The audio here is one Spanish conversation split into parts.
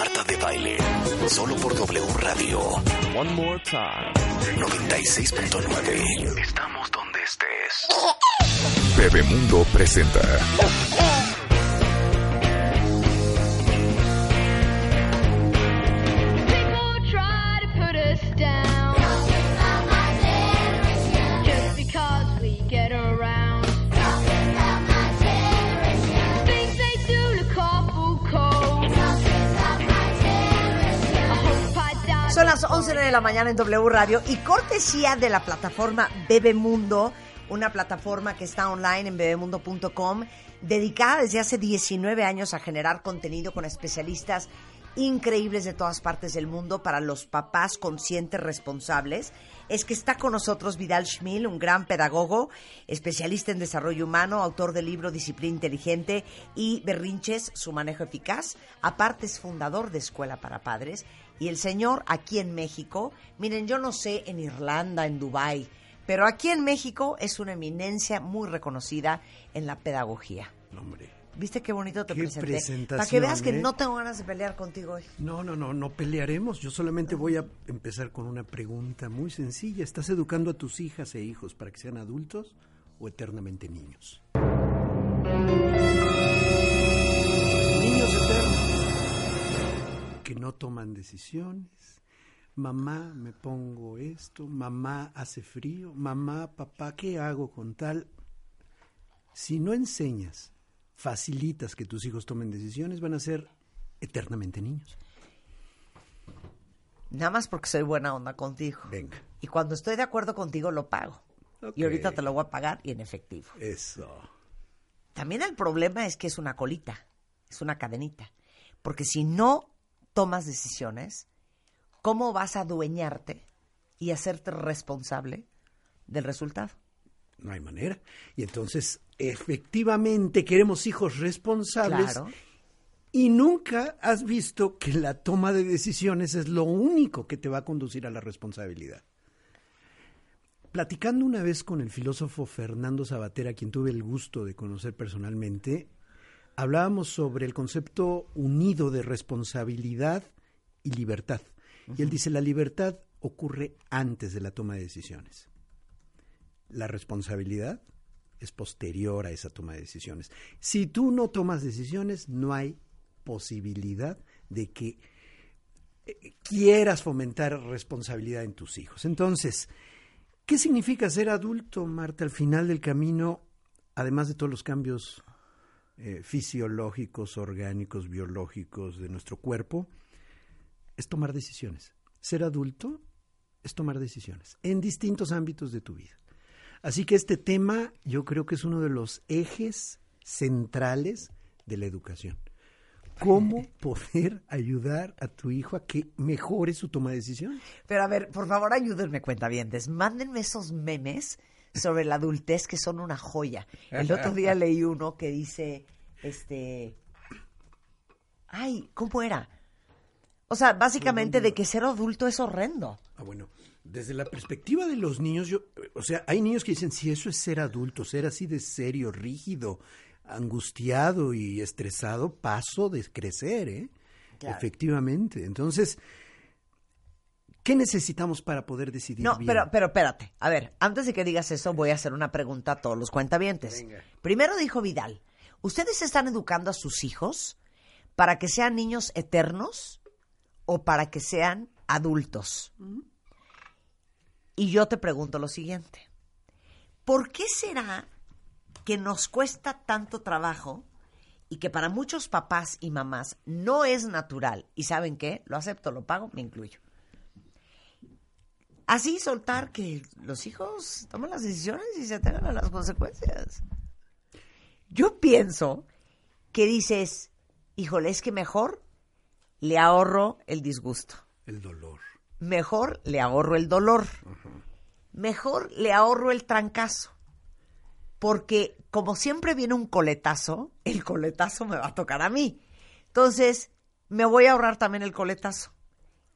Marta de Baile. Solo por W Radio. One more time. 96.9. Estamos donde estés. Bebemundo presenta. Las 11 de la mañana en W Radio y cortesía de la plataforma Bebemundo, una plataforma que está online en bebemundo.com, dedicada desde hace 19 años a generar contenido con especialistas increíbles de todas partes del mundo para los papás conscientes responsables. Es que está con nosotros Vidal Schmil, un gran pedagogo, especialista en desarrollo humano, autor del libro Disciplina Inteligente y Berrinches, su manejo eficaz. Aparte es fundador de Escuela para Padres. Y el señor aquí en México, miren, yo no sé en Irlanda, en Dubái, pero aquí en México es una eminencia muy reconocida en la pedagogía. Hombre. ¿Viste qué bonito te Qué presenté? Para que veas que ¿eh? no tengo ganas de pelear contigo hoy. No, no, no, no pelearemos. Yo solamente voy a empezar con una pregunta muy sencilla. ¿Estás educando a tus hijas e hijos para que sean adultos o eternamente? Niños Que no toman decisiones. Mamá, me pongo esto. Mamá, hace frío. Mamá, papá, ¿qué hago con tal? Si no enseñas, facilitas que tus hijos tomen decisiones, van a ser eternamente niños. Nada más porque soy buena onda contigo. Venga. Y cuando estoy de acuerdo contigo, lo pago. Y ahorita te lo voy a pagar y en efectivo. Eso. También el problema es que es una colita, es una cadenita. Porque si no tomas decisiones, ¿cómo vas a adueñarte y hacerte responsable del resultado? No hay manera. Y entonces, efectivamente, queremos hijos responsables. Claro. Y nunca has visto que la toma de decisiones es lo único que te va a conducir a la responsabilidad. Platicando una vez con el filósofo Fernando Sabatera, a quien tuve el gusto de conocer personalmente, hablábamos sobre el concepto unido de responsabilidad y libertad. Y él dice, la libertad ocurre antes de la toma de decisiones. La responsabilidad es posterior a esa toma de decisiones. Si tú no tomas decisiones, no hay posibilidad de que eh, quieras fomentar responsabilidad en tus hijos. Entonces, ¿qué significa ser adulto, Marta, al final del camino, además de todos los cambios eh, fisiológicos, orgánicos, biológicos de nuestro cuerpo? Es tomar decisiones. Ser adulto es tomar decisiones en distintos ámbitos de tu vida. Así que este tema yo creo que es uno de los ejes centrales de la educación. ¿Cómo poder ayudar a tu hijo a que mejore su toma de decisiones? Pero a ver, por favor, ayúdenme, cuentavientes. Mándenme esos memes sobre la adultez que son una joya. El otro día leí uno que dice, este... Ay, ¿cómo era? O sea, básicamente de que ser adulto es horrendo. Ah, bueno, desde la perspectiva de los niños, yo, o sea, hay niños que dicen, si eso es ser adulto, ser así de serio, rígido, angustiado y estresado, paso de crecer, ¿eh? Claro. Efectivamente. Entonces, ¿qué necesitamos para poder decidir No, bien? pero, pero espérate. A ver, antes de que digas eso, voy a hacer una pregunta a todos los cuentavientes. Primero dijo Vidal, ¿ustedes están educando a sus hijos para que sean niños eternos o para que sean adultos? Y yo te pregunto lo siguiente. ¿Por qué será que nos cuesta tanto trabajo y que para muchos papás y mamás no es natural? ¿Y saben qué? Lo acepto, lo pago, me incluyo. Así soltar que los hijos tomen las decisiones y se tengan a las consecuencias. Yo pienso que dices, híjole, es que mejor le ahorro el disgusto. El dolor. Mejor le ahorro el dolor. Mejor le ahorro el trancazo. Porque como siempre viene un coletazo, el coletazo me va a tocar a mí. Entonces, me voy a ahorrar también el coletazo.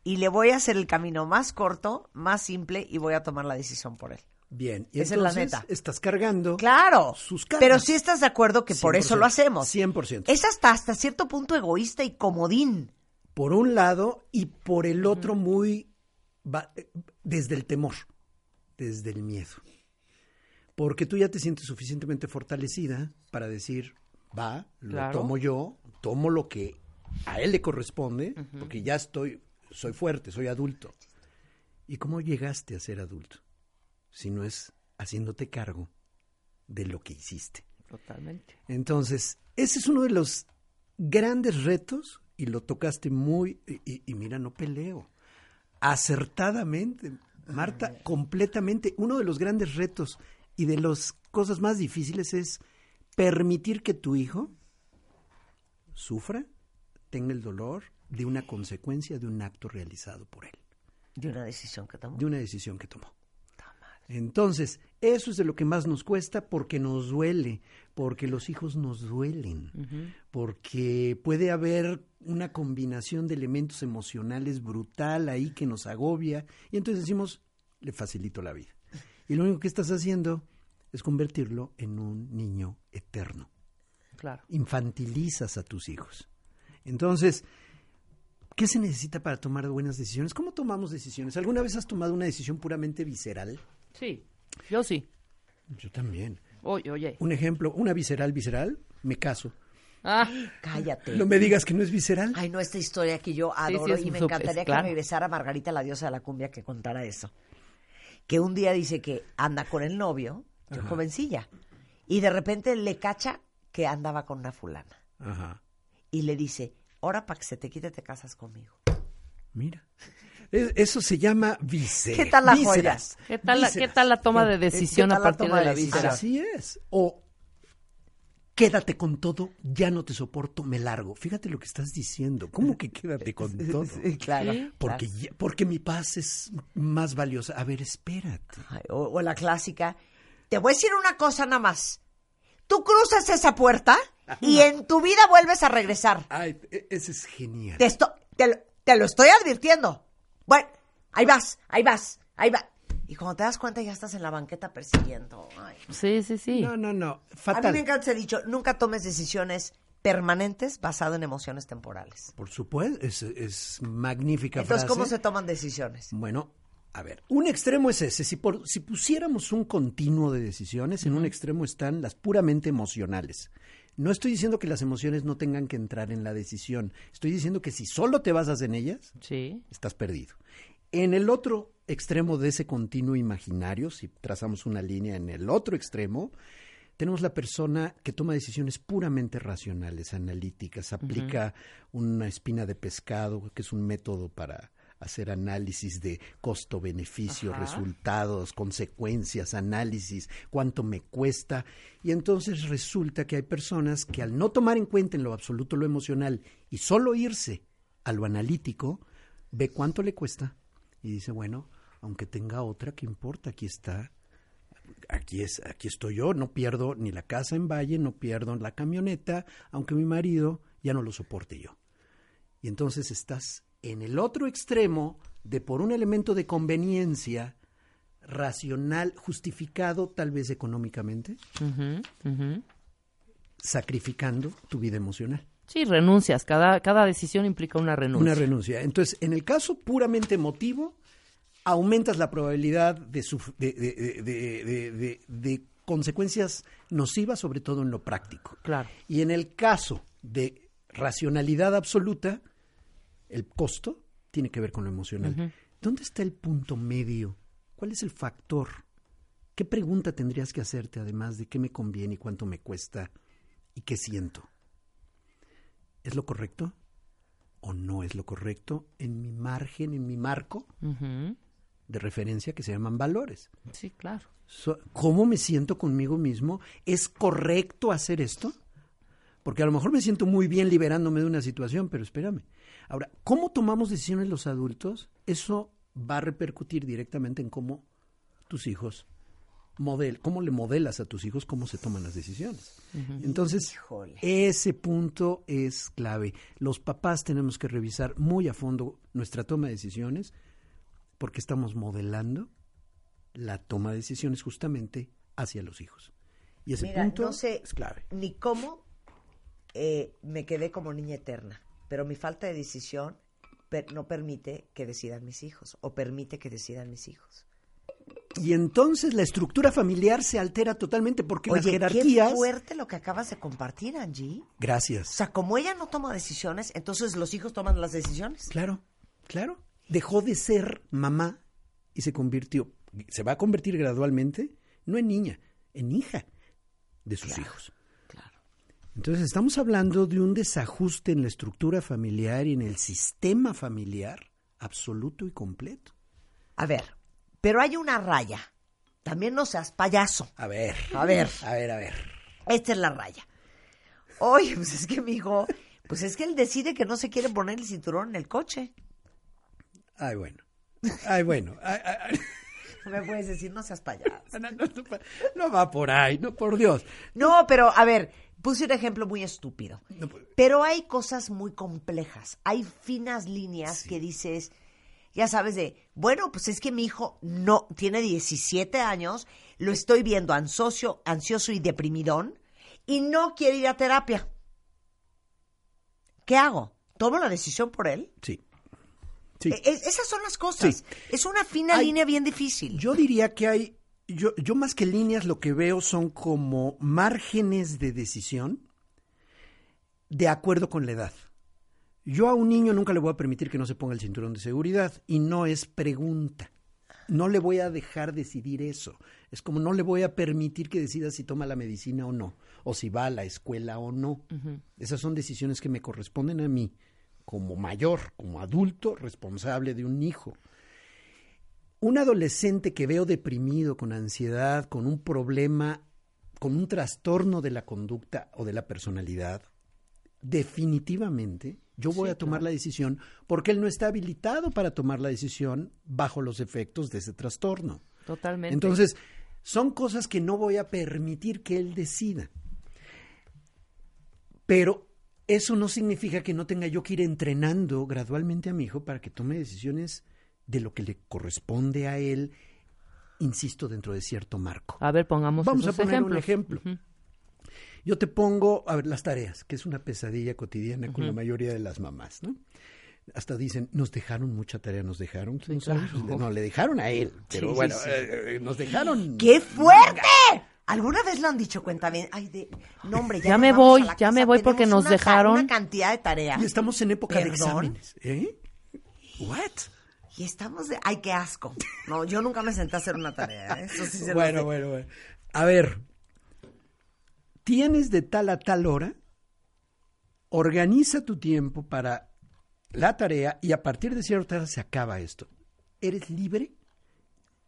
Y le voy a hacer el camino más corto, más simple, y voy a tomar la decisión por él. Bien. Y Esa es la entonces neta. Estás cargando. Claro. Sus cargas. Pero sí estás de acuerdo que por eso lo 100%, hacemos. 100%. Es hasta, hasta cierto punto egoísta y comodín. por un lado y por el otro muy va- desde el temor, desde el miedo. Porque tú ya te sientes suficientemente fortalecida para decir, va, lo Claro. tomo yo, tomo lo que a él le corresponde, porque ya estoy, soy fuerte, soy adulto. ¿Y cómo llegaste a ser adulto? Si no es haciéndote cargo de lo que hiciste. Totalmente. Entonces, ese es uno de los grandes retos y lo tocaste muy, y, mira, no peleo, acertadamente, Marta, completamente. Uno de los grandes retos y de las cosas más difíciles es permitir que tu hijo sufra, tenga el dolor de una consecuencia de un acto realizado por él, De una decisión que tomó. de una decisión que tomó. Entonces, eso es de lo que más nos cuesta porque nos duele, porque los hijos nos duelen, porque puede haber una combinación de elementos emocionales brutal ahí que nos agobia y entonces decimos, le facilito la vida. Y lo único que estás haciendo es convertirlo en un niño eterno. Claro. Infantilizas a tus hijos. Entonces, ¿qué se necesita para tomar buenas decisiones? ¿Cómo tomamos decisiones? ¿Alguna vez has tomado una decisión puramente visceral? Sí, yo sí. Yo también. Oye, oye. Un ejemplo, una visceral, visceral, me caso. Ah, Cállate. No me digas que no es visceral. Ay, no, esta historia que yo sí, adoro y me encantaría claro. que regresara Margarita, la diosa de la cumbia, que contara eso. Que un día dice que anda con el novio, yo jovencilla, y de repente le cacha que andaba con una fulana. Ajá. Y le dice, ahora para que se te quite te casas conmigo. Mira. Es- Eso se llama visceral. ¿Qué tal la joya? ¿qué tal, la, ¿qué tal la toma de decisión ¿Qué a partir de la víscera? Así es. O quédate con todo, ya no te soporto, me largo. Fíjate lo que estás diciendo. ¿Cómo que quédate con todo? Sí, claro. Porque, ya- porque mi paz es más valiosa. A ver, espérate. Ay, o, o la clásica, te voy a decir una cosa nada más. Tú cruzas esa puerta y en tu vida vuelves a regresar. Ay, e- ese es genial. Te, esto- te, lo- te lo estoy advirtiendo. Bueno, ahí vas, ahí vas, ahí va. Y cuando te das cuenta ya estás en la banqueta persiguiendo. Ay. Sí, sí, sí. No, no, no. A mí Fatal. me encanta ese dicho, nunca tomes decisiones permanentes basado en emociones temporales. Por supuesto, es, es magnífica Entonces, frase. ¿cómo se toman decisiones? Bueno, a ver, un extremo es ese. Si, por- si pusiéramos un continuo de decisiones, en un extremo están las puramente emocionales. No estoy diciendo que las emociones no tengan que entrar en la decisión. Estoy diciendo que si solo te basas en ellas, Sí. estás perdido. En el otro extremo de ese continuo imaginario, si trazamos una línea en el otro extremo, tenemos la persona que toma decisiones puramente racionales, analíticas, aplica una espina de pescado, que es un método para hacer análisis de costo-beneficio, resultados, consecuencias, análisis, cuánto me cuesta. Y entonces resulta que hay personas que al no tomar en cuenta en lo absoluto lo emocional y solo irse a lo analítico, ve cuánto le cuesta y dice, bueno, aunque tenga otra, ¿qué importa? Aquí está, aquí es, aquí estoy yo, no pierdo ni la casa en Valle, no pierdo la camioneta, aunque mi marido ya no lo soporte yo. Y entonces estás en el otro extremo de por un elemento de conveniencia racional, justificado tal vez económicamente, sacrificando tu vida emocional. Sí, renuncias. Cada, cada decisión implica una renuncia. Una renuncia. Entonces, en el caso puramente emotivo, aumentas la probabilidad de- de consecuencias nocivas, sobre todo en lo práctico. Claro. Y en el caso de racionalidad absoluta, el costo tiene que ver con lo emocional. ¿Dónde está el punto medio? ¿Cuál es el factor? ¿Qué pregunta tendrías que hacerte además de qué me conviene y cuánto me cuesta y qué siento? ¿Es lo correcto o no es lo correcto en mi margen, en mi marco de referencia que se llaman valores? Sí, claro. So- ¿Cómo me siento conmigo mismo? ¿Es correcto hacer esto? Porque a lo mejor me siento muy bien liberándome de una situación, pero espérame. Ahora, ¿cómo tomamos decisiones los adultos? Eso va a repercutir directamente en cómo tus hijos model, cómo le modelas a tus hijos cómo se toman las decisiones. Entonces, Híjole. ese punto es clave. Los papás tenemos que revisar muy a fondo nuestra toma de decisiones porque estamos modelando la toma de decisiones justamente hacia los hijos. Y ese Mira, punto no sé es clave. ni cómo eh, me quedé como niña eterna, pero mi falta de decisión per- no permite que decidan mis hijos o permite que decidan mis hijos. Y entonces la estructura familiar se altera totalmente porque las Oye, jerarquías... qué fuerte lo que acabas de compartir, Angie. O Gracias. sea, como ella no toma decisiones, entonces los hijos toman las decisiones. Claro, claro. Dejó de ser mamá y se convirtió, se va a convertir gradualmente, no en niña, en hija de sus hijos. Entonces estamos hablando de un desajuste en la estructura familiar y en el sistema familiar absoluto y completo. A ver, pero hay una raya. También no seas payaso. A ver, A ver. a ver, a ver. Esta es la raya. Oye, pues es que mi hijo, pues es que él decide que no se quiere poner el cinturón en el coche. Ay, bueno. Ay, bueno. Ay, ay, ay. No me puedes decir, no seas payaso. No, no, no, no va por ahí, no, por Dios. No, pero a ver, puse un ejemplo muy estúpido. No puede- Pero hay cosas muy complejas. Hay finas líneas que dices, ya sabes, de, bueno, pues es que mi hijo no tiene 17 años, lo estoy viendo ansioso, ansioso y deprimidón y no quiere ir a terapia. ¿Qué hago? ¿Tomo la decisión por él? Sí. Sí. E- es- esas son las cosas. Sí. Es una fina Hay- línea bien difícil. Yo diría que hay, yo, yo más que líneas lo que veo son como márgenes de decisión de acuerdo con la edad. Yo a un niño nunca le voy a permitir que no se ponga el cinturón de seguridad y no es pregunta. No le voy a dejar decidir eso. Es como no le voy a permitir que decida si toma la medicina o no, o si va a la escuela o no. Esas son decisiones que me corresponden a mí, como mayor, como adulto responsable de un hijo. Un adolescente que veo deprimido, con ansiedad, con un problema, con un trastorno de la conducta o de la personalidad, definitivamente yo voy a tomar la decisión porque él no está habilitado para tomar la decisión bajo los efectos de ese trastorno. Totalmente. Entonces, son cosas que no voy a permitir que él decida. Pero eso no significa que no tenga yo que ir entrenando gradualmente a mi hijo para que tome decisiones de lo que le corresponde a él, insisto, dentro de cierto marco. a ver, pongamos Vamos a poner un ejemplo. Yo te pongo, a ver, las tareas, que es una pesadilla cotidiana con la mayoría de las mamás, ¿no? Hasta dicen, nos dejaron mucha tarea, nos dejaron. claro. No, le dejaron a él, pero Sí, bueno, sí. eh, eh, nos dejaron. ¡Qué fuerte! ¿Alguna vez lo han dicho cuenta bien? Ay, de, no, hombre, ya, Ya me voy, ya casa, me voy porque tenemos nos una dejaron. Una cantidad de tareas. Y estamos en época de exámenes. ¿Eh? ¿What? Y estamos de. ¡Ay, qué asco! No, yo nunca me senté a hacer una tarea. ¿eh? Eso sí se los Bueno, bueno, bueno. A ver, tienes de tal a tal hora, organiza tu tiempo para la tarea y a partir de cierta hora se acaba esto. Eres libre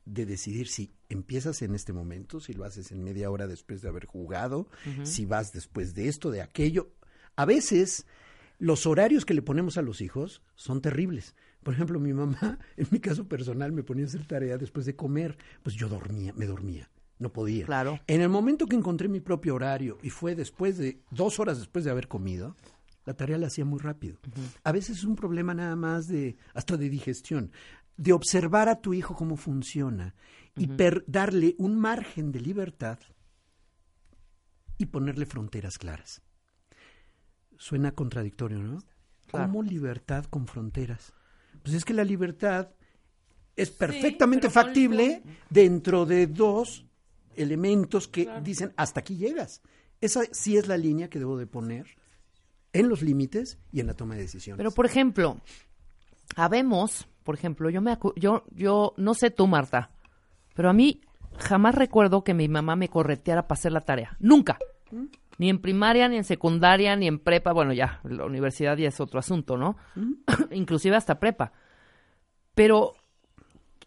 de decidir si empiezas en este momento, si lo haces en media hora después de haber jugado, si vas después de esto, de aquello. A veces los horarios que le ponemos a los hijos son terribles. Por ejemplo, mi mamá, en mi caso personal, me ponía a hacer tarea después de comer. Pues yo dormía, me dormía. No podía. Claro. En el momento que encontré mi propio horario y fue después de, dos horas después de haber comido, la tarea la hacía muy rápido. A veces es un problema nada más de, hasta de digestión, de observar a tu hijo cómo funciona y per- darle un margen de libertad y ponerle fronteras claras. Suena contradictorio, ¿no? Claro. ¿Cómo libertad con fronteras? Pues es que la libertad es perfectamente factible dentro de dos elementos que dicen hasta aquí llegas. Esa sí es la línea que debo de poner en los límites y en la toma de decisiones. Pero, por ejemplo, habemos, por ejemplo, yo me acu- yo yo no sé tú, Marta, pero a mí jamás recuerdo que mi mamá me correteara para hacer la tarea. Nunca. Ni en primaria, ni en secundaria, ni en prepa. Bueno, ya, la universidad ya es otro asunto, ¿no? Inclusive hasta prepa. Pero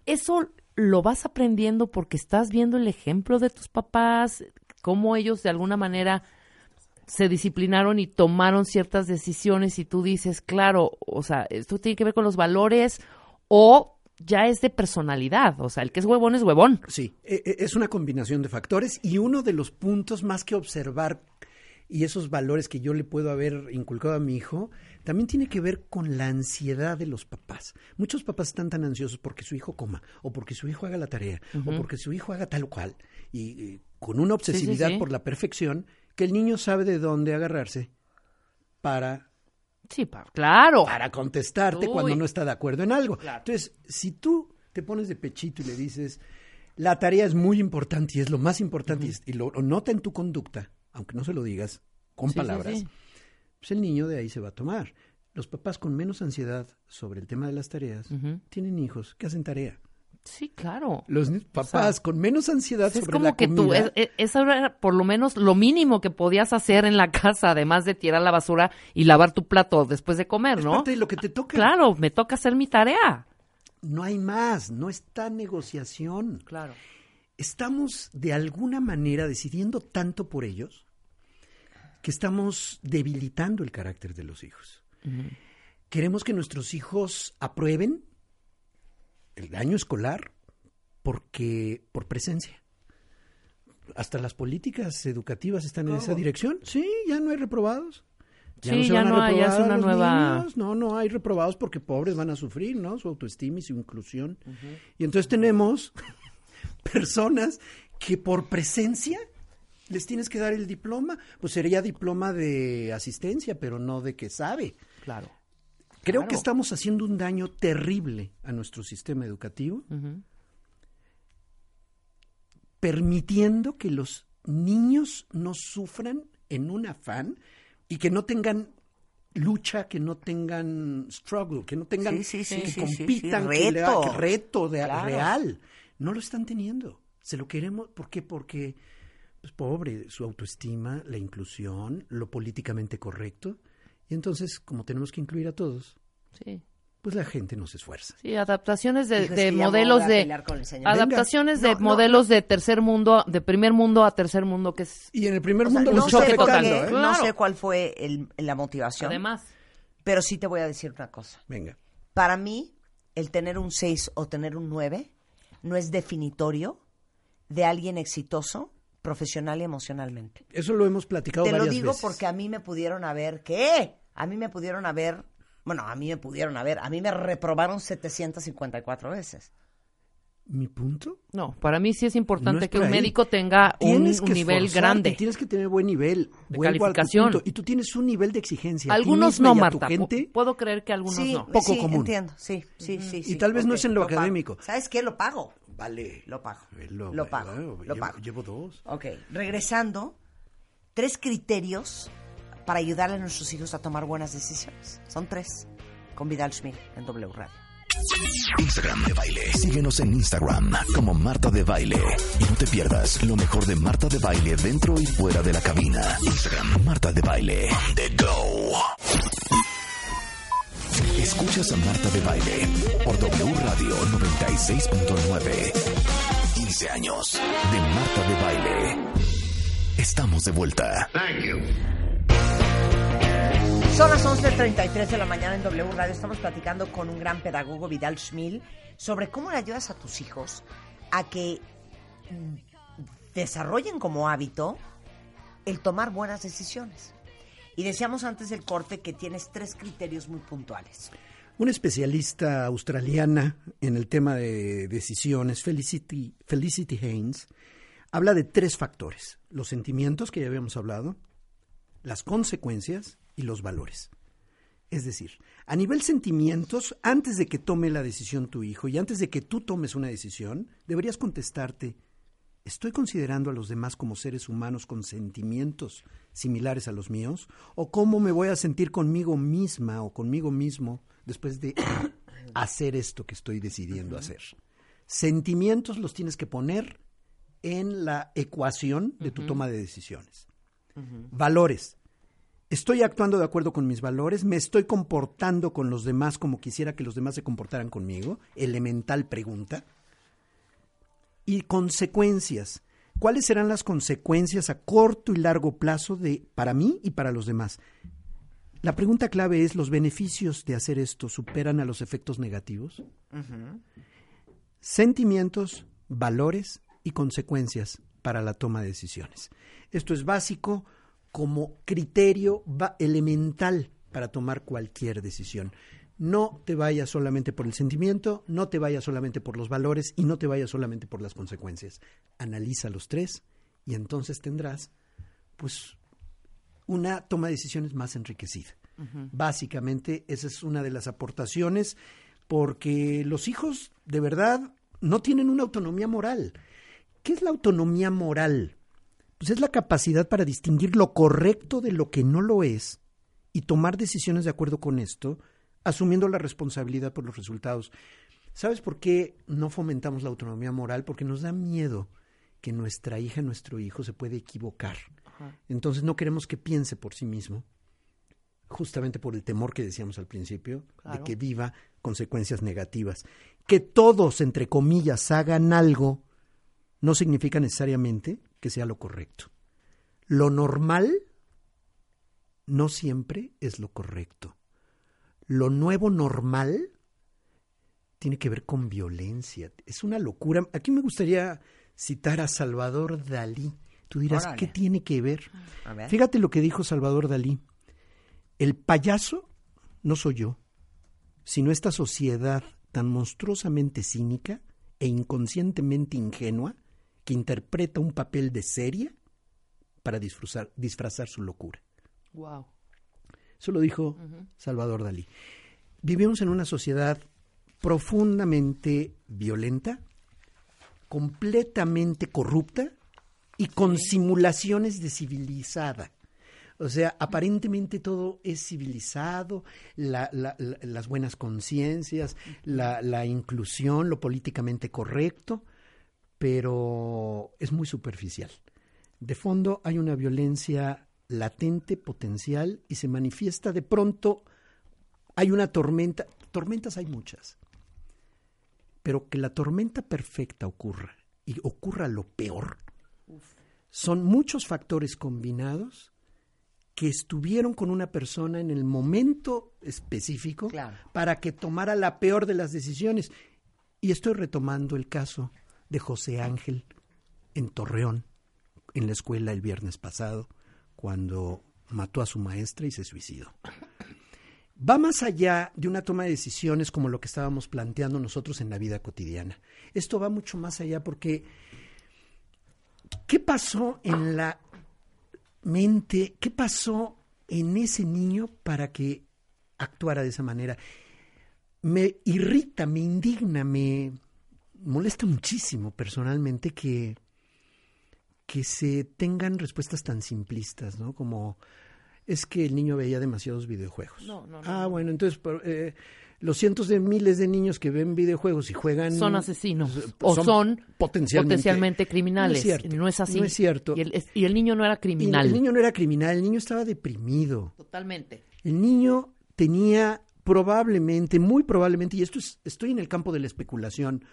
eso lo vas aprendiendo porque estás viendo el ejemplo de tus papás, cómo ellos de alguna manera se disciplinaron y tomaron ciertas decisiones y tú dices, claro, o sea, esto tiene que ver con los valores o ya es de personalidad, o sea, el que es huevón es huevón. Sí, e- e- es una combinación de factores y uno de los puntos más que observar y esos valores que yo le puedo haber inculcado a mi hijo, también tiene que ver con la ansiedad de los papás. Muchos papás están tan ansiosos porque su hijo coma, o porque su hijo haga la tarea, o porque su hijo haga tal o cual, y, y con una obsesividad sí. por la perfección, que el niño sabe de dónde agarrarse para Sí, pa- claro. para contestarte Uy. cuando no está de acuerdo en algo. Claro. Entonces, si tú te pones de pechito y le dices, la tarea es muy importante y es lo más importante y es- y, lo, lo nota en tu conducta, aunque no se lo digas con Sí, palabras, sí. pues el niño de ahí se va a tomar. Los papás con menos ansiedad sobre el tema de las tareas tienen hijos que hacen tarea. Sí, claro. Los papás con menos ansiedad Es sobre como la que tú, comida, es- es- eso era por lo menos lo mínimo que podías hacer en la casa, además de tirar la basura y lavar tu plato después de comer, es ¿no? parte de lo que te toca. Claro, me toca hacer mi tarea. No hay más, no está negociación. Claro. Estamos de alguna manera decidiendo tanto por ellos que estamos debilitando el carácter de los hijos. Queremos que nuestros hijos aprueben el año escolar porque por presencia. Hasta las políticas educativas están en esa dirección. Sí, ya no hay reprobados. Sí, se ya van a no hay, ya es reprobar a una los nueva- niños. No, no hay reprobados porque pobres van a sufrir, ¿no? Su autoestima y su inclusión. Y entonces tenemos personas que por presencia les tienes que dar el diploma. Pues sería diploma de asistencia, pero no de que sabe. Claro. Creo Claro. que estamos haciendo un daño terrible a nuestro sistema educativo, permitiendo que los niños no sufran en un afán y que no tengan lucha, que no tengan struggle, que no tengan Sí, sí, sí, que compitan, sí, que le- reto. que reto de, Claro. real. No lo están teniendo. Se lo queremos, ¿por qué? Porque, pues pobre, su autoestima, la inclusión, lo políticamente correcto. Y entonces, como tenemos que incluir a todos, Sí. pues la gente no se esfuerza. Sí, adaptaciones de, de modelos de pelear con el señor. adaptaciones de No, no, modelos de tercer mundo, de primer mundo a tercer mundo que es Y en el primer O sea, mundo no, sé total, qué, ¿eh? no sé cuál fue el- la motivación, además pero sí te voy a decir una cosa. Venga. Para mí, el tener un 6 o tener un 9 no es definitorio de alguien exitoso profesional y emocionalmente. Eso lo hemos platicado Te lo digo veces. porque a mí me pudieron haber, ¿qué? A mí me pudieron haber, bueno, a mí me pudieron haber, a mí me reprobaron 754 veces. Mi punto. no, para mí sí es No importante es que un ahí. médico tenga un, Tienes que un nivel esforzarte, grande. Tienes que tener buen nivel. De Vuelvo a tu calificación. punto. Y tú tienes un nivel de exigencia. Algunos no, y a Marta. tu gente. Pu- Puedo creer que algunos sí, no. Poco sí, común. entiendo, sí, sí, sí. sí, tal vez no es en lo pago. académico. ¿Sabes qué? Lo pago. Vale. Lo pago. Lo pago. Lo llevo, pago. llevo dos. Ok, regresando, tres criterios para ayudarle a nuestros hijos a tomar buenas decisiones. Son tres, con Vidal Schmidt en W Radio. Instagram de baile. Síguenos en Instagram como Marta de Baile. Y no te pierdas lo mejor de Marta de Baile dentro y fuera de la cabina. Instagram Marta de Baile. On the go. Escuchas a Marta de Baile por W Radio 96.9. 15 años de Marta de Baile. Estamos de vuelta. Son las 11.33 de la mañana en W Radio. Estamos platicando con un gran pedagogo, Vidal Schmil, sobre cómo le ayudas a tus hijos a que mm, desarrollen como hábito el tomar buenas decisiones. Y decíamos antes del corte que tienes tres criterios muy puntuales. Una especialista australiana en el tema de decisiones, Felicity, Felicity Haynes, habla de tres factores. Los sentimientos, que ya habíamos hablado, las consecuencias y los valores. Es decir, a nivel sentimientos, antes de que tome la decisión tu hijo y antes de que tú tomes una decisión, deberías contestarte, ¿estoy considerando a los demás como seres humanos con sentimientos similares a los míos? ¿O cómo me voy a sentir conmigo misma o conmigo mismo después de hacer esto que estoy decidiendo hacer? Sentimientos los tienes que poner en la ecuación de tu toma de decisiones. Valores. ¿Estoy actuando de acuerdo con mis valores? ¿Me estoy comportando con los demás como quisiera que los demás se comportaran conmigo? Elemental pregunta. Y consecuencias. ¿Cuáles serán las consecuencias a corto y largo plazo de para mí y para los demás? La pregunta clave es, ¿los beneficios de hacer esto superan a los efectos negativos? Sentimientos, valores y consecuencias para la toma de decisiones. Esto es básico como criterio va- elemental para tomar cualquier decisión. No te vayas solamente por el sentimiento, no te vayas solamente por los valores y no te vayas solamente por las consecuencias. Analiza los tres y entonces tendrás pues una toma de decisiones más enriquecida. Básicamente, esa es una de las aportaciones, porque los hijos de verdad no tienen una autonomía moral. ¿Qué es la autonomía moral? Pues es la capacidad para distinguir lo correcto de lo que no lo es y tomar decisiones de acuerdo con esto, asumiendo la responsabilidad por los resultados. ¿Sabes por qué no fomentamos la autonomía moral? Porque nos da miedo que nuestra hija, nuestro hijo se puede equivocar. Entonces no queremos que piense por sí mismo, justamente por el temor que decíamos al principio, de que viva consecuencias negativas. Que todos, entre comillas, hagan algo no significa necesariamente que sea lo correcto. Lo normal no siempre es lo correcto. Lo nuevo normal tiene que ver con violencia. Es una locura. Aquí me gustaría citar a Salvador Dalí. Tú dirás, Órale. ¿qué tiene que ver? Ver. Fíjate lo que dijo Salvador Dalí. El payaso no soy yo, sino esta sociedad tan monstruosamente cínica e inconscientemente ingenua que interpreta un papel de seria para disfrazar, disfrazar su locura. Wow. Eso lo dijo Salvador Dalí. Vivimos en una sociedad profundamente violenta, completamente corrupta y con simulaciones de civilizada. O sea, aparentemente todo es civilizado, la- la- la- las buenas conciencias, la inclusión, lo políticamente correcto, pero es muy superficial. De fondo hay una violencia latente, potencial, y se manifiesta de pronto, hay una tormenta, tormentas hay muchas, pero que la tormenta perfecta ocurra y ocurra lo peor, son muchos factores combinados que estuvieron con una persona en el momento específico Claro. para que tomara la peor de las decisiones. Y estoy retomando el caso de José Ángel en Torreón, en la escuela el viernes pasado, cuando mató a su maestra y se suicidó. Va más allá de una toma de decisiones como lo que estábamos planteando nosotros en la vida cotidiana. Esto va mucho más allá porque ¿qué pasó en la mente, qué pasó en ese niño para que actuara de esa manera? Me irrita, me indigna, me molesta muchísimo personalmente que, que se tengan respuestas tan simplistas, ¿no? Como es que el niño veía demasiados videojuegos. No, no, no, Ah, no. bueno, entonces eh, los cientos de miles de niños que ven videojuegos y juegan Son asesinos eh, o son potencialmente, potencialmente criminales. No es cierto. No es así. No es cierto. Y el, es- y el niño no era Y criminal. el niño no era criminal, el niño estaba deprimido. Totalmente. El niño tenía probablemente, muy probablemente, y esto es, estoy en el campo de la especulación,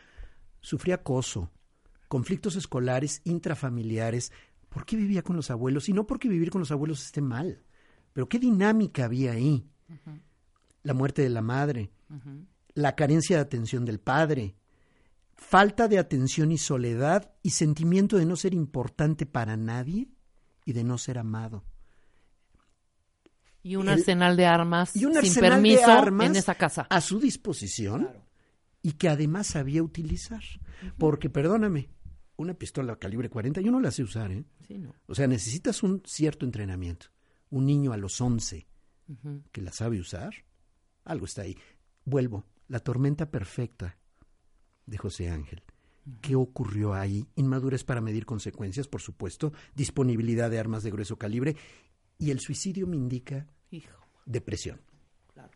sufría acoso, conflictos escolares, intrafamiliares. ¿Por qué vivía con los abuelos? Y no porque vivir con los abuelos esté mal, pero qué dinámica había ahí. La muerte de la madre, la carencia de atención del padre, falta de atención y soledad y sentimiento de no ser importante para nadie y de no ser amado. Y un El- arsenal de armas y un sin arsenal permiso de armas en esa casa. a su disposición y que además sabía utilizar. Porque, perdóname, una pistola calibre 40 yo no la sé usar, ¿eh? Sí, no. O sea, necesitas un cierto entrenamiento. Un niño a los 11 que la sabe usar, algo está ahí. Vuelvo, la tormenta perfecta de José Ángel. ¿Qué ocurrió ahí? Inmadurez para medir consecuencias, por supuesto, disponibilidad de armas de grueso calibre y el suicidio me indica Hijo. depresión. Claro.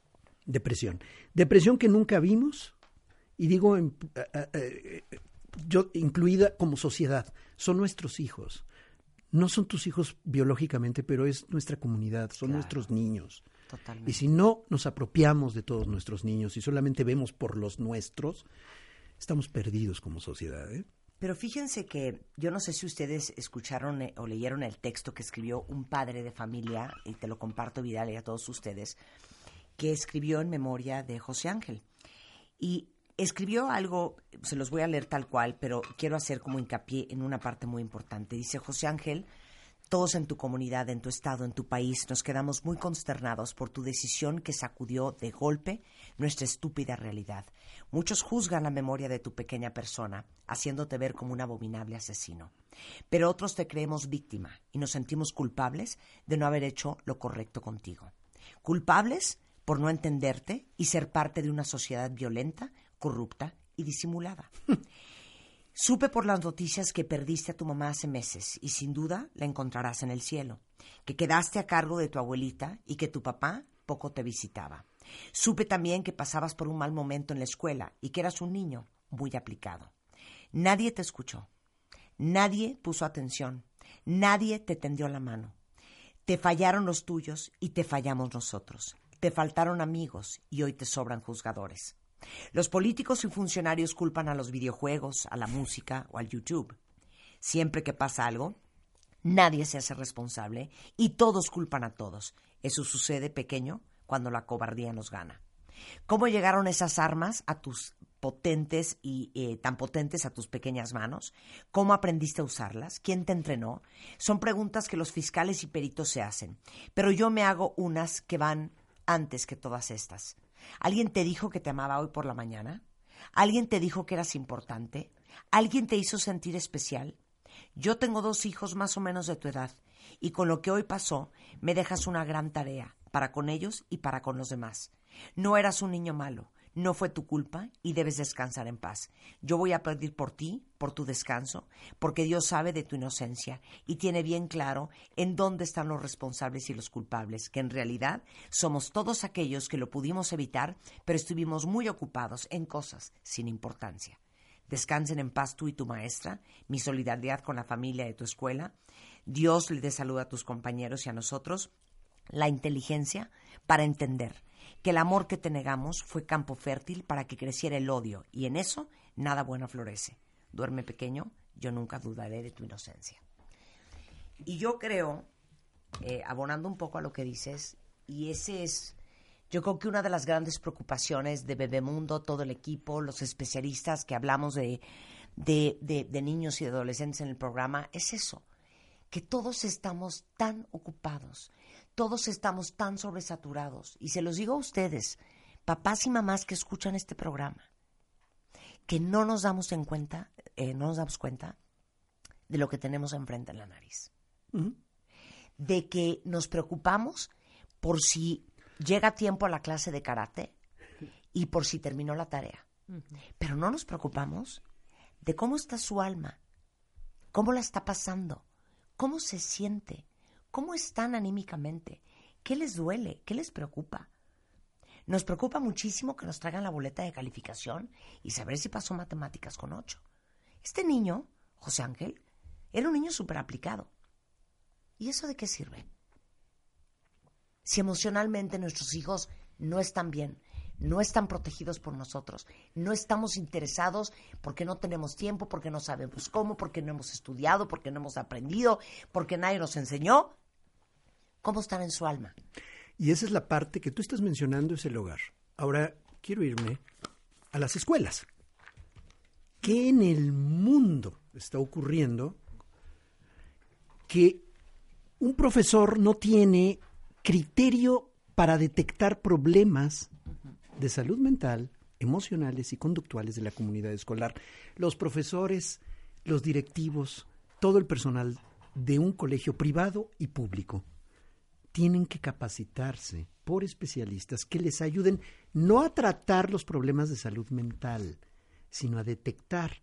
Depresión. Depresión que nunca vimos, y digo, en- eh, eh, eh, yo incluida como sociedad, son nuestros hijos. No son tus hijos biológicamente, pero es nuestra comunidad, son Claro. nuestros niños. Totalmente. Y si no nos apropiamos de todos nuestros niños y solamente vemos por los nuestros, estamos perdidos como sociedad. ¿eh? Pero fíjense que yo no sé si ustedes escucharon o leyeron el texto que escribió un padre de familia, y te lo comparto Vidal y a todos ustedes, que escribió en memoria de José Ángel. Y escribió algo, se los voy a leer tal cual, pero quiero hacer como hincapié en una parte muy importante. Dice José Ángel, todos en tu comunidad, en tu estado, en tu país, nos quedamos muy consternados por tu decisión que sacudió de golpe nuestra estúpida realidad. Muchos juzgan la memoria de tu pequeña persona, haciéndote ver como un abominable asesino. Pero otros te creemos víctima y nos sentimos culpables de no haber hecho lo correcto contigo. culpables por no entenderte y ser parte de una sociedad violenta, corrupta y disimulada. Supe por las noticias que perdiste a tu mamá hace meses y sin duda la encontrarás en el cielo, que quedaste a cargo de tu abuelita y que tu papá poco te visitaba. Supe también que pasabas por un mal momento en la escuela y que eras un niño muy aplicado. Nadie te escuchó, nadie puso atención, nadie te tendió la mano. Te fallaron los tuyos y te fallamos nosotros. Te faltaron amigos y hoy te sobran juzgadores. Los políticos y funcionarios culpan a los videojuegos, a la música o al YouTube. Siempre que pasa algo, nadie se hace responsable y todos culpan a todos. Eso sucede pequeño cuando la cobardía nos gana. ¿Cómo llegaron esas armas a tus potentes y eh, tan potentes a tus pequeñas manos? ¿Cómo aprendiste a usarlas? ¿Quién te entrenó? Son preguntas que los fiscales y peritos se hacen, pero yo me hago unas que van antes que todas estas. ¿Alguien te dijo que te amaba hoy por la mañana? ¿Alguien te dijo que eras importante? ¿Alguien te hizo sentir especial? Yo tengo dos hijos más o menos de tu edad y con lo que hoy pasó me dejas una gran tarea para con ellos y para con los demás. No eras un niño malo, no fue tu culpa y debes descansar en paz. Yo voy a pedir por ti, por tu descanso, porque Dios sabe de tu inocencia y tiene bien claro en dónde están los responsables y los culpables, que en realidad somos todos aquellos que lo pudimos evitar, pero estuvimos muy ocupados en cosas sin importancia. Descansen en paz tú y tu maestra, mi solidaridad con la familia de tu escuela. Dios le dé salud a tus compañeros y a nosotros la inteligencia para entender que el amor que te negamos fue campo fértil para que creciera el odio y en eso nada bueno florece. Duerme pequeño, yo nunca dudaré de tu inocencia. Y yo creo, eh, abonando un poco a lo que dices, y ese es, yo creo que una de las grandes preocupaciones de Bebemundo, todo el equipo, los especialistas que hablamos de, de, de, de niños y adolescentes en el programa, es eso, que todos estamos tan ocupados todos estamos tan sobresaturados. Y se los digo a ustedes, papás y mamás que escuchan este programa, que no nos damos en cuenta, eh, no nos damos cuenta de lo que tenemos enfrente en la nariz. De que nos preocupamos por si llega tiempo a la clase de karate y por si terminó la tarea. Pero no nos preocupamos de cómo está su alma, cómo la está pasando, cómo se siente, ¿Cómo están anímicamente? ¿Qué les duele? ¿Qué les preocupa? Nos preocupa muchísimo que nos traigan la boleta de calificación y saber si pasó matemáticas con ocho. Este niño, José Ángel, era un niño súper aplicado. ¿Y eso de qué sirve? Si emocionalmente nuestros hijos no están bien, no están protegidos por nosotros, no estamos interesados porque no tenemos tiempo, porque no sabemos cómo, porque no hemos estudiado, porque no hemos aprendido, porque nadie nos enseñó, cómo están en su alma. Y esa es la parte que tú estás mencionando, es el hogar. Ahora quiero irme a las escuelas. ¿Qué en el mundo está ocurriendo que un profesor no tiene criterio para detectar problemas de salud mental, emocionales y conductuales de la comunidad escolar? Los profesores, los directivos, todo el personal de un colegio privado y público tienen que capacitarse por especialistas que les ayuden no a tratar los problemas de salud mental, sino a detectar,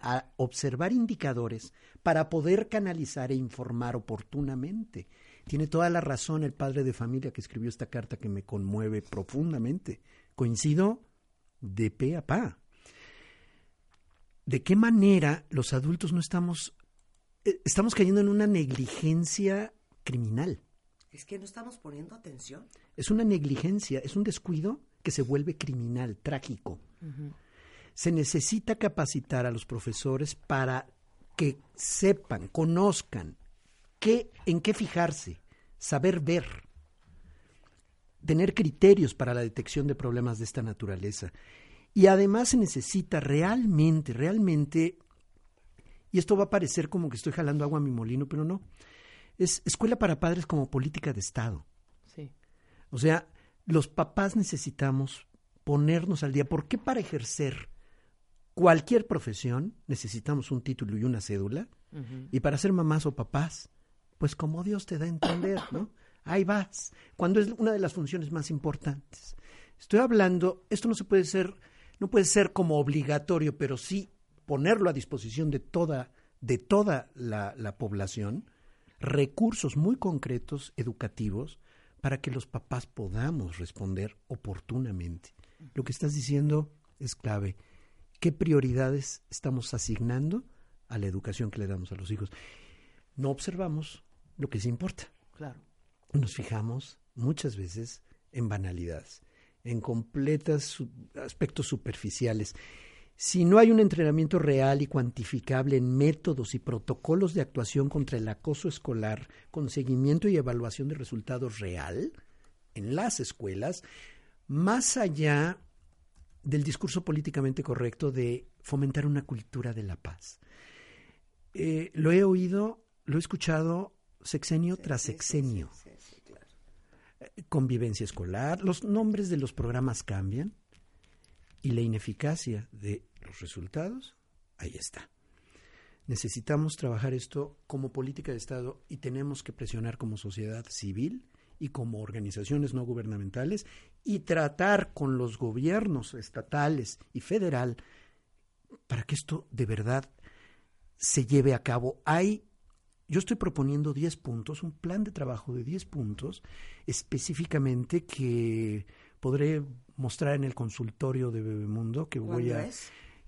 a observar indicadores para poder canalizar e informar oportunamente. Tiene toda la razón el padre de familia que escribió esta carta que me conmueve profundamente. Coincido de pe a pa. ¿De qué manera los adultos no estamos, eh, estamos cayendo en una negligencia criminal? Es que no estamos poniendo atención. Es una negligencia, es un descuido que se vuelve criminal, trágico. Se necesita capacitar a los profesores para que sepan, conozcan qué, en qué fijarse, saber ver, tener criterios para la detección de problemas de esta naturaleza. Y además se necesita realmente, realmente, y esto va a parecer como que estoy jalando agua a mi molino, pero no, es escuela para padres como política de Estado. Sí. O sea, los papás necesitamos ponernos al día. ¿Por qué para ejercer cualquier profesión necesitamos un título y una cédula? Y para ser mamás o papás, pues como Dios te da a entender, ¿no? ahí vas, cuando es una de las funciones más importantes. Estoy hablando, esto no se puede ser, no puede ser como obligatorio, pero sí ponerlo a disposición de toda, de toda la, la población, recursos muy concretos, educativos, para que los papás podamos responder oportunamente. Lo que estás diciendo es clave. ¿Qué prioridades estamos asignando a la educación que le damos a los hijos? No observamos lo que sí importa. Claro. Nos fijamos muchas veces en banalidades, en completos aspectos superficiales. Si no hay un entrenamiento real y cuantificable en métodos y protocolos de actuación contra el acoso escolar, con seguimiento y evaluación de resultados real en las escuelas, más allá del discurso políticamente correcto de fomentar una cultura de la paz. Eh, lo he oído, lo he escuchado sexenio tras sexenio. Eh, Convivencia escolar, los nombres de los programas cambian y la ineficacia de los resultados, ahí está. Necesitamos trabajar esto como política de Estado y tenemos que presionar como sociedad civil y como organizaciones no gubernamentales y tratar con los gobiernos estatales y federal para que esto de verdad se lleve a cabo. Hay, yo estoy proponiendo 10 puntos, un plan de trabajo de 10 puntos específicamente que podré mostrar en el consultorio de Bebemundo que voy ¿Cuándo a?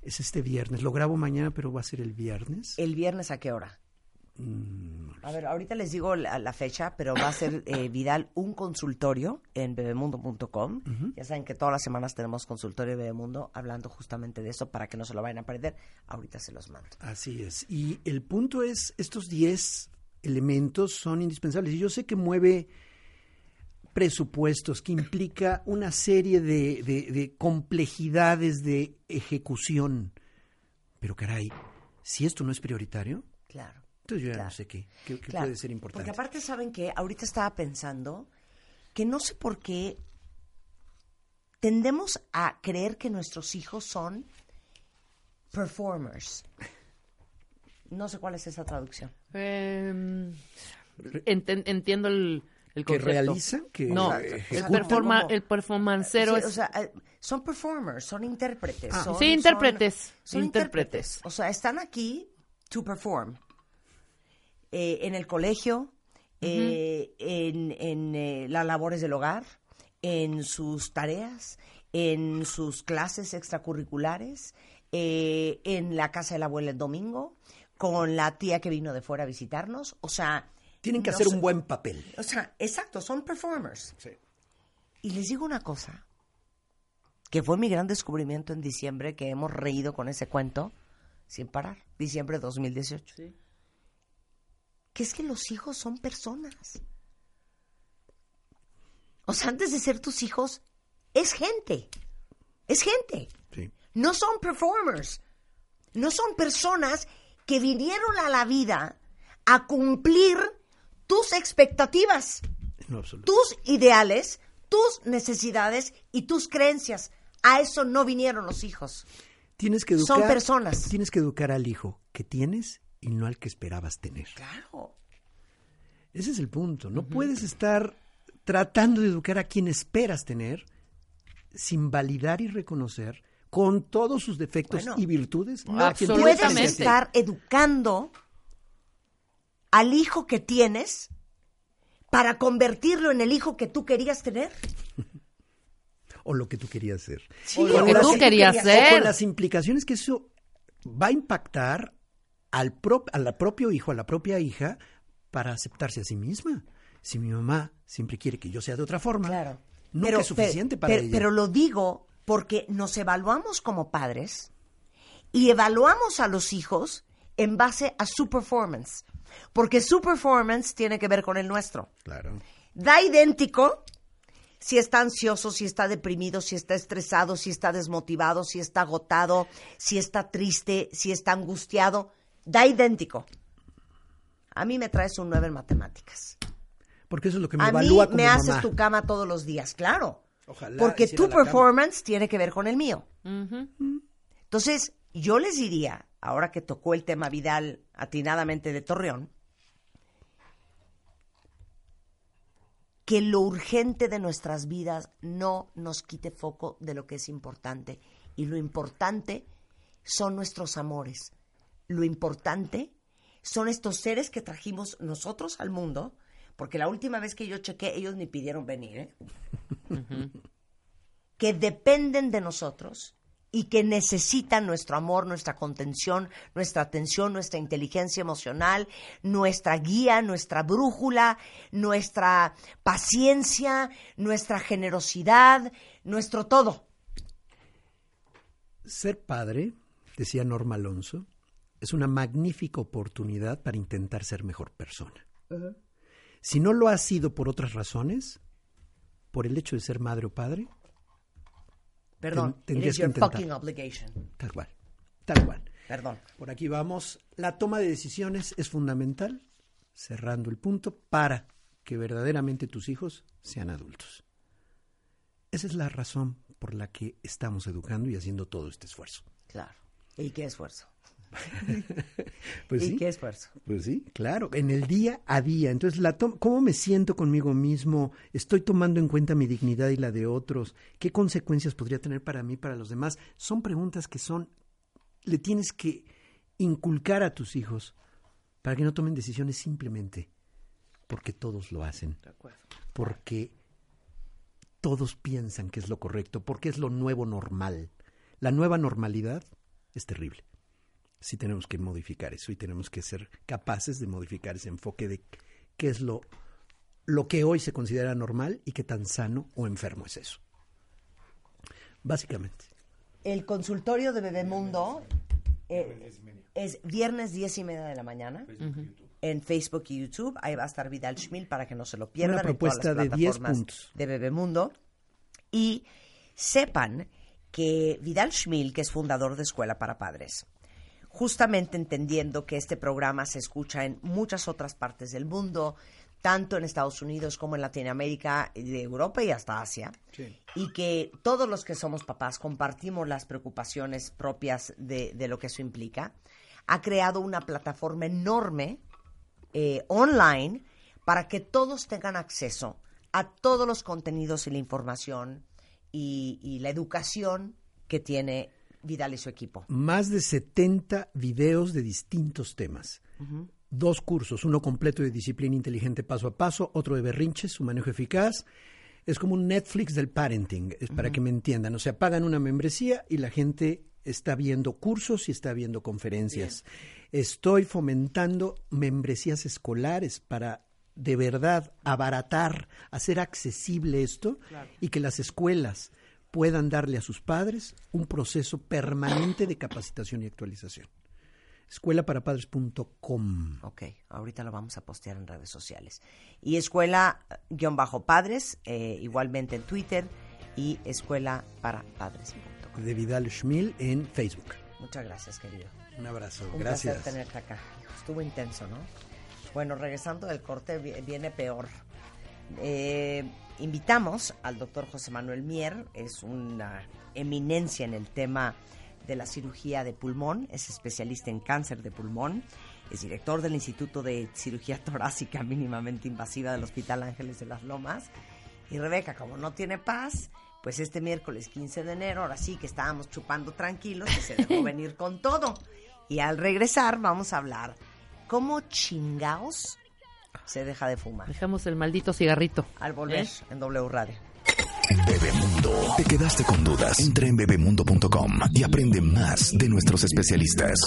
Es este viernes. Lo grabo mañana, pero va a ser el viernes. ¿El viernes a qué hora? Mm, A ver, ahorita les digo la, la fecha, pero va a ser eh, Vidal un consultorio en bebemundo.com. Ya saben que todas las semanas tenemos consultorio de Bebemundo hablando justamente de eso para que no se lo vayan a perder. Ahorita se los mando. Así es. Y el punto es, estos 10 elementos son indispensables. Y yo sé que mueve presupuestos, que implica una serie de, de- de complejidades de ejecución. Pero caray, si esto no es prioritario, Claro. entonces yo ya Claro. no sé qué, qué, qué Claro, puede ser importante. Porque aparte, ¿saben que Ahorita estaba pensando que no sé por qué tendemos a creer que nuestros hijos son performers. No sé cuál es esa traducción. Eh, enten- entiendo el, el que concepto. realiza, que No, eh, el, performa- como- el performancero Sí, es... o sea, eh, son performers, son intérpretes. Ah. son- Sí, intérpretes, Son, son intérpretes. intérpretes. O sea, están aquí to perform. Eh, en el colegio, eh, en, en eh, las labores del hogar, en sus tareas, en sus clases extracurriculares, eh, en la casa de la abuela el domingo, con la tía que vino de fuera a visitarnos. O sea... Tienen que no hacer sé- un buen papel. O sea, exacto, son performers. Y les digo una cosa, que fue mi gran descubrimiento en diciembre, que hemos reído con ese cuento sin parar, diciembre de 2018. Que es que los hijos son personas. O sea, antes de ser tus hijos, es gente. Es gente. Sí. No son performers. No son personas que vinieron a la vida a cumplir tus expectativas tus ideales, tus necesidades y tus creencias. A eso no vinieron los hijos. Tienes que educar. Son personas. Tienes que educar al hijo que tienes y no al que esperabas tener. Claro. Ese es el punto. No puedes estar tratando de educar a quien esperas tener sin validar y reconocer con todos sus defectos Bueno, y virtudes no a quien Puedes estar educando al hijo que tienes para convertirlo en el hijo que tú querías tener. o lo que tú querías ser. Sí, O lo que las- tú querías ser. con las implicaciones que eso va a impactar al prop- a la propio hijo, a la propia hija, para aceptarse a sí misma. Si mi mamá siempre quiere que yo sea de otra forma, Claro. nunca es suficiente para pero- ella. pero lo digo porque nos evaluamos como padres y evaluamos a los hijos en base a su performance. Porque su performance tiene que ver con el nuestro. Claro. Da idéntico si está ansioso, si está deprimido, si está estresado, si está desmotivado, si está agotado, si está triste, si está angustiado. Da idéntico. A mí me traes un 9 en matemáticas. Porque eso es lo que me A mí evalúa como me haces mamá. tu cama todos los días, claro. Ojalá Porque tu cama. performance tiene que ver con el mío. Entonces, yo les diría, ahora que tocó el tema Vidal atinadamente de Torreón, que lo urgente de nuestras vidas no nos quite foco de lo que es importante. Y lo importante son nuestros amores. Lo importante son estos seres que trajimos nosotros al mundo, porque la última vez que yo chequé, ellos ni pidieron venir, ¿eh? que dependen de nosotros y que necesitan nuestro amor, nuestra contención, nuestra atención, nuestra inteligencia emocional, nuestra guía, nuestra brújula, nuestra paciencia, nuestra generosidad, nuestro todo. Ser padre, decía Norma Alonso, es una magnífica oportunidad para intentar ser mejor persona. Si no lo ha sido por otras razones, por el hecho de ser madre o padre, Perdón, Ten- it is your fucking obligation. tal cual, tal cual. Perdón. Por aquí vamos. La toma de decisiones es fundamental, cerrando el punto, para que verdaderamente tus hijos sean adultos. Esa es la razón por la que estamos educando y haciendo todo este esfuerzo. Claro. ¿Y qué esfuerzo? Pues ¿Y sí. qué esfuerzo? Pues sí, claro, en el día a día. Entonces, la ¿cómo me siento conmigo mismo? ¿Estoy tomando en cuenta mi dignidad y la de otros? ¿Qué consecuencias podría tener para mí, para los demás? Son preguntas que son, le tienes que inculcar a tus hijos para que no tomen decisiones simplemente porque todos lo hacen, porque todos piensan que es lo correcto, porque es lo nuevo normal. La nueva normalidad es terrible sí tenemos que modificar eso y tenemos que ser capaces de modificar ese enfoque de qué es lo, lo que hoy se considera normal y qué tan sano o enfermo es eso. Básicamente. El consultorio de Bebemundo eh, es viernes 10 y media de la mañana en Facebook y YouTube. Ahí va a estar Vidal Schmil para que no se lo pierdan. Una propuesta en todas de las 10 plataformas puntos. De Bebemundo. Y sepan que Vidal Schmil, que es fundador de Escuela para Padres, justamente entendiendo que este programa se escucha en muchas otras partes del mundo, tanto en Estados Unidos como en Latinoamérica, de Europa y hasta Asia, y que todos los que somos papás compartimos las preocupaciones propias de, de lo que eso implica, ha creado una plataforma enorme eh, online para que todos tengan acceso a todos los contenidos y la información y, y la educación que tiene Vidal y su equipo. Más de 70 videos de distintos temas. Dos cursos, uno completo de disciplina inteligente paso a paso, otro de berrinches, su manejo eficaz. Es como un Netflix del parenting, es para que me entiendan. O sea, pagan una membresía y la gente está viendo cursos y está viendo conferencias. Estoy fomentando membresías escolares para de verdad abaratar, hacer accesible esto y que las escuelas puedan darle a sus padres un proceso permanente de capacitación y actualización. Escuelaparapadres.com. Ok, ahorita lo vamos a postear en redes sociales. Y escuela-padres, eh, igualmente en Twitter, y escuelaparapadres.com. De Vidal Schmil en Facebook. Muchas gracias, querido. Un abrazo. Un Gracias. placer tenerte acá. Estuvo intenso, ¿no? Bueno, regresando del corte, vi- viene peor. Eh, invitamos al doctor José Manuel Mier, es una eminencia en el tema de la cirugía de pulmón, es especialista en cáncer de pulmón, es director del Instituto de Cirugía Torácica Mínimamente Invasiva del Hospital Ángeles de las Lomas. Y Rebeca, como no tiene paz, pues este miércoles 15 de enero, ahora sí que estábamos chupando tranquilos, y se dejó venir con todo. Y al regresar vamos a hablar cómo chingaos se deja de fumar. Dejamos el maldito cigarrito. Al volver ¿Eh? en W Radio. Bebemundo. ¿Te quedaste con dudas? Entra en bebemundo.com y aprende más de nuestros especialistas.